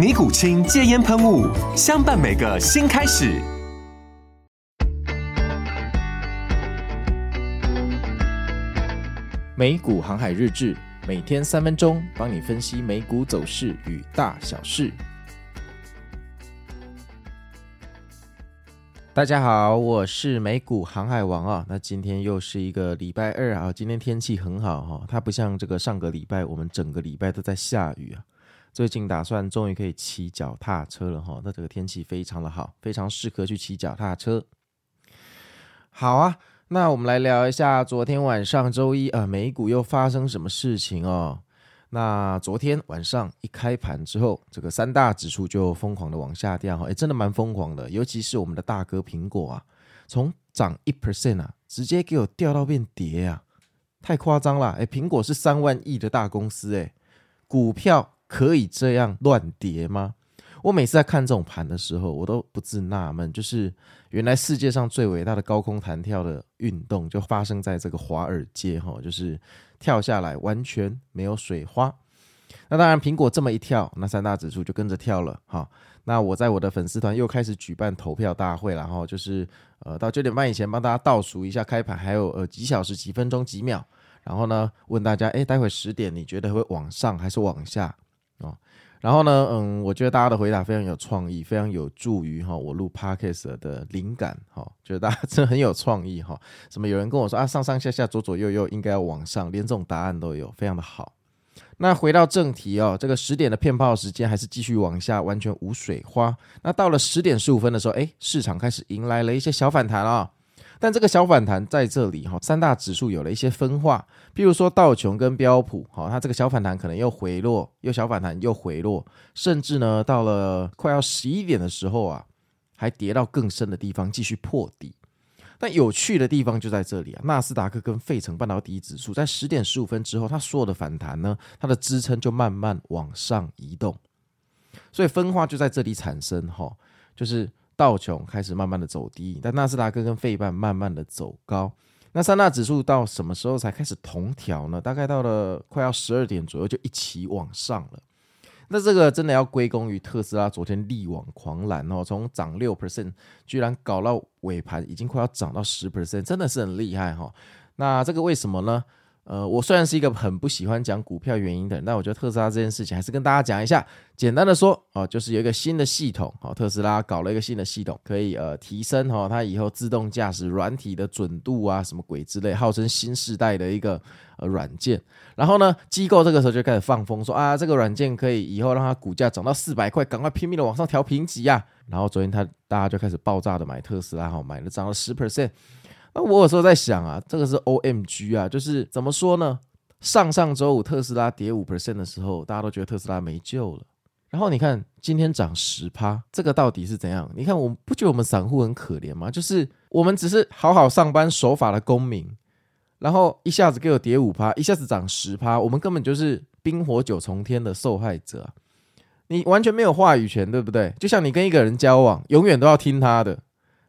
尼古清戒烟喷雾，相伴每个新开始。美股航海日志，每天三分钟，帮你分析美股走势与大小事。大家好，我是美股航海王啊。那今天又是一个礼拜二啊，今天天气很好哈，它不像这个上个礼拜，我们整个礼拜都在下雨啊。最近打算终于可以骑脚踏车了哈，那这个天气非常的好，非常适合去骑脚踏车。好啊，那我们来聊一下昨天晚上周一啊，美股又发生什么事情哦？那昨天晚上一开盘之后，这个三大指数就疯狂的往下掉哈，哎，真的蛮疯狂的，尤其是我们的大哥苹果啊，从涨一 percent 啊，直接给我掉到变跌啊，太夸张了！哎，苹果是三万亿的大公司哎，股票。可以这样乱跌吗？我每次在看这种盘的时候，我都不自纳闷，就是原来世界上最伟大的高空弹跳的运动就发生在这个华尔街哈，就是跳下来完全没有水花。那当然，苹果这么一跳，那三大指数就跟着跳了哈。那我在我的粉丝团又开始举办投票大会，然后就是呃到九点半以前帮大家倒数一下开盘，还有呃几小时、几分钟、几秒，然后呢问大家，哎，待会十点你觉得会往上还是往下？哦，然后呢，嗯，我觉得大家的回答非常有创意，非常有助于哈我录 podcast 的灵感哈，觉得大家真的很有创意哈。什么有人跟我说啊，上上下下左左右右应该要往上，连这种答案都有，非常的好。那回到正题哦，这个十点的骗炮时间还是继续往下，完全无水花。那到了十点十五分的时候，哎，市场开始迎来了一些小反弹啊。但这个小反弹在这里哈，三大指数有了一些分化，譬如说道琼跟标普，哈，它这个小反弹可能又回落，又小反弹又回落，甚至呢到了快要十一点的时候啊，还跌到更深的地方继续破底。但有趣的地方就在这里啊，纳斯达克跟费城半导体指数在十点十五分之后，它所有的反弹呢，它的支撑就慢慢往上移动，所以分化就在这里产生哈，就是。道琼开始慢慢的走低，但纳斯达克跟费半慢慢的走高。那三大指数到什么时候才开始同调呢？大概到了快要十二点左右就一起往上了。那这个真的要归功于特斯拉昨天力挽狂澜哦，从涨六 percent 居然搞到尾盘已经快要涨到十 percent，真的是很厉害哈。那这个为什么呢？呃，我虽然是一个很不喜欢讲股票原因的人，但我觉得特斯拉这件事情还是跟大家讲一下。简单的说，哦、呃，就是有一个新的系统，哦，特斯拉搞了一个新的系统，可以呃提升哈、它以后自动驾驶软体的准度啊，什么鬼之类，号称新世代的一个呃软件。然后呢，机构这个时候就开始放风说啊，这个软件可以以后让它股价涨到四百块，赶快拼命的往上调评级啊。然后昨天他大家就开始爆炸的买特斯拉，哈，买了涨了十 percent。那我有时候在想啊，这个是 OMG 啊，就是怎么说呢？上上周五特斯拉跌五 percent 的时候，大家都觉得特斯拉没救了。然后你看今天涨十趴，这个到底是怎样？你看我们不觉得我们散户很可怜吗？就是我们只是好好上班守法的公民，然后一下子给我跌五趴，一下子涨十趴，我们根本就是冰火九重天的受害者。你完全没有话语权，对不对？就像你跟一个人交往，永远都要听他的，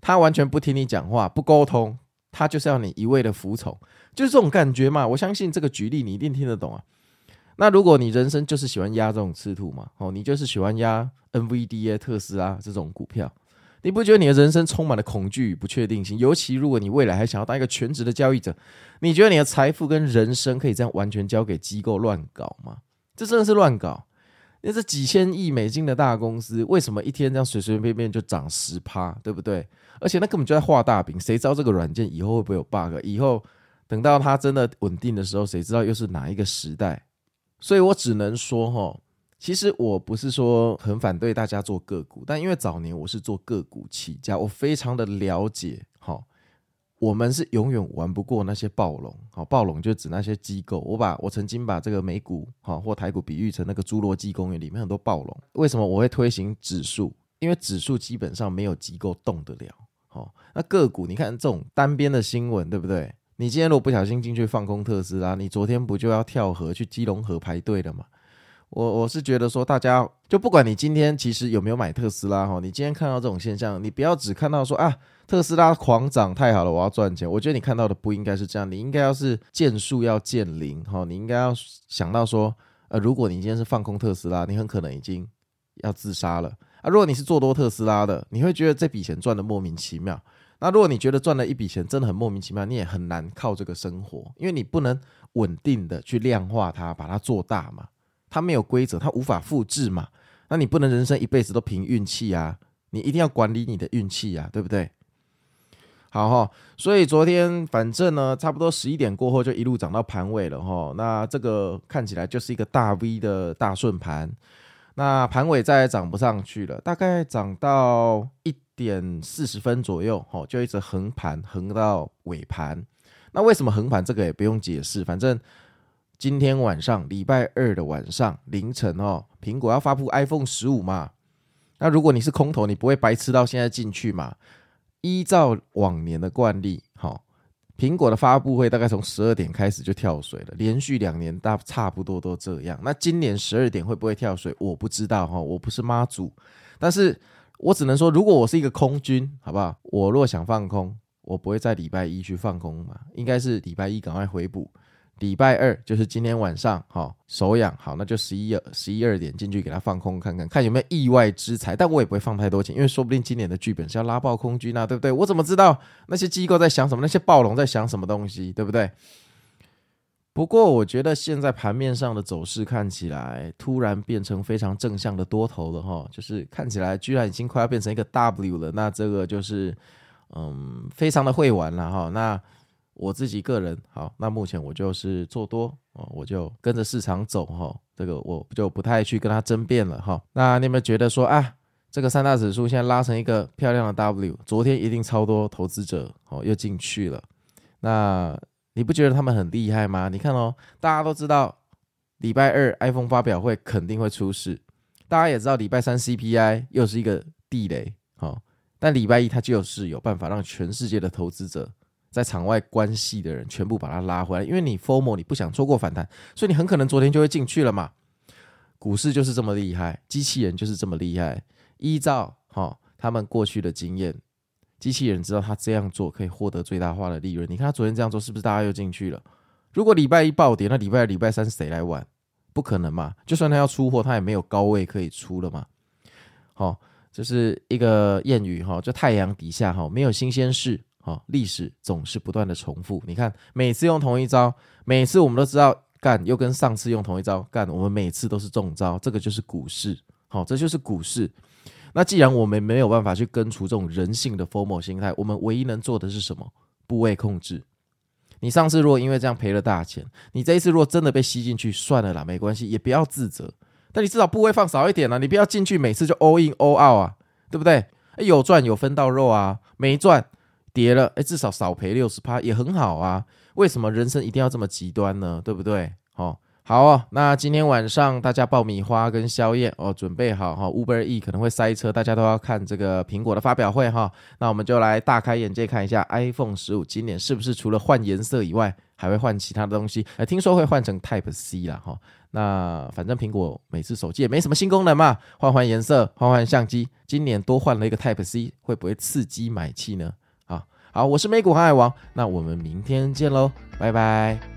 他完全不听你讲话，不沟通。他就是要你一味的服从，就是这种感觉嘛。我相信这个举例你一定听得懂啊。那如果你人生就是喜欢压这种赤兔嘛，哦，你就是喜欢压 NVDA、特斯拉这种股票，你不觉得你的人生充满了恐惧与不确定性？尤其如果你未来还想要当一个全职的交易者，你觉得你的财富跟人生可以这样完全交给机构乱搞吗？这真的是乱搞。那这几千亿美金的大公司，为什么一天这样随随便便就涨十趴，对不对？而且那根本就在画大饼，谁知道这个软件以后会不会有 bug？以后等到它真的稳定的时候，谁知道又是哪一个时代？所以我只能说，哈，其实我不是说很反对大家做个股，但因为早年我是做个股起家，我非常的了解，我们是永远玩不过那些暴龙，好，暴龙就指那些机构。我把我曾经把这个美股，好或台股比喻成那个侏罗纪公园里面很多暴龙。为什么我会推行指数？因为指数基本上没有机构动得了。好，那个股你看这种单边的新闻，对不对？你今天如果不小心进去放空特斯拉，你昨天不就要跳河去基隆河排队了吗？我我是觉得说，大家就不管你今天其实有没有买特斯拉哈，你今天看到这种现象，你不要只看到说啊，特斯拉狂涨太好了，我要赚钱。我觉得你看到的不应该是这样，你应该要是见树要见林哈，你应该要想到说，呃，如果你今天是放空特斯拉，你很可能已经要自杀了啊。如果你是做多特斯拉的，你会觉得这笔钱赚的莫名其妙。那如果你觉得赚了一笔钱真的很莫名其妙，你也很难靠这个生活，因为你不能稳定的去量化它，把它做大嘛。它没有规则，它无法复制嘛。那你不能人生一辈子都凭运气啊，你一定要管理你的运气啊，对不对？好哈，所以昨天反正呢，差不多十一点过后就一路涨到盘尾了哈。那这个看起来就是一个大 V 的大顺盘。那盘尾再也涨不上去了，大概涨到一点四十分左右，哈，就一直横盘横到尾盘。那为什么横盘？这个也不用解释，反正。今天晚上，礼拜二的晚上凌晨哦，苹果要发布 iPhone 十五嘛？那如果你是空头，你不会白痴到现在进去嘛？依照往年的惯例，好，苹果的发布会大概从十二点开始就跳水了，连续两年大差不多都这样。那今年十二点会不会跳水？我不知道哈，我不是妈祖，但是我只能说，如果我是一个空军，好不好？我若想放空，我不会在礼拜一去放空嘛，应该是礼拜一赶快回补。礼拜二就是今天晚上，好，手痒，好，那就十一二十一二点进去给他放空看看，看有没有意外之财。但我也不会放太多钱，因为说不定今年的剧本是要拉爆空军啊，对不对？我怎么知道那些机构在想什么？那些暴龙在想什么东西，对不对？不过我觉得现在盘面上的走势看起来突然变成非常正向的多头了哈，就是看起来居然已经快要变成一个 W 了，那这个就是嗯，非常的会玩了哈，那。我自己个人好，那目前我就是做多哦，我就跟着市场走哈，这个我就不太去跟他争辩了哈。那你有没有觉得说啊，这个三大指数现在拉成一个漂亮的 W，昨天一定超多投资者哦又进去了，那你不觉得他们很厉害吗？你看哦，大家都知道礼拜二 iPhone 发表会肯定会出事，大家也知道礼拜三 CPI 又是一个地雷，好，但礼拜一它就是有办法让全世界的投资者。在场外关系的人全部把它拉回来，因为你 formal 你不想错过反弹，所以你很可能昨天就会进去了嘛。股市就是这么厉害，机器人就是这么厉害。依照哈、他们过去的经验，机器人知道他这样做可以获得最大化的利润。你看他昨天这样做，是不是大家又进去了？如果礼拜一暴跌，那礼拜二、礼拜三谁来玩？不可能嘛。就算他要出货，他也没有高位可以出了嘛。好、这、是一个谚语哈，就太阳底下哈没有新鲜事。好，历史总是不断的重复。你看，每次用同一招，每次我们都知道干，又跟上次用同一招干，我们每次都是中招。这个就是股市，好，这就是股市。那既然我们没有办法去根除这种人性的 formal 心态，我们唯一能做的是什么？部位控制。你上次如果因为这样赔了大钱，你这一次如果真的被吸进去，算了啦，没关系，也不要自责。但你至少部位放少一点啦，你不要进去每次就 all in all out 啊，对不对？有赚有分到肉啊，没赚。跌了，哎，至少少赔六十趴也很好啊。为什么人生一定要这么极端呢？对不对？哦，好哦。那今天晚上大家爆米花跟宵夜哦，准备好哈。Uber E 可能会塞车，大家都要看这个苹果的发表会哈。那我们就来大开眼界看一下 iPhone 十五今年是不是除了换颜色以外，还会换其他的东西？哎，听说会换成 Type C 啦哈。那反正苹果每次手机也没什么新功能嘛，换换颜色，换换相机，今年多换了一个 Type C，会不会刺激买气呢？好，我是美股航海王，那我们明天见喽，拜拜。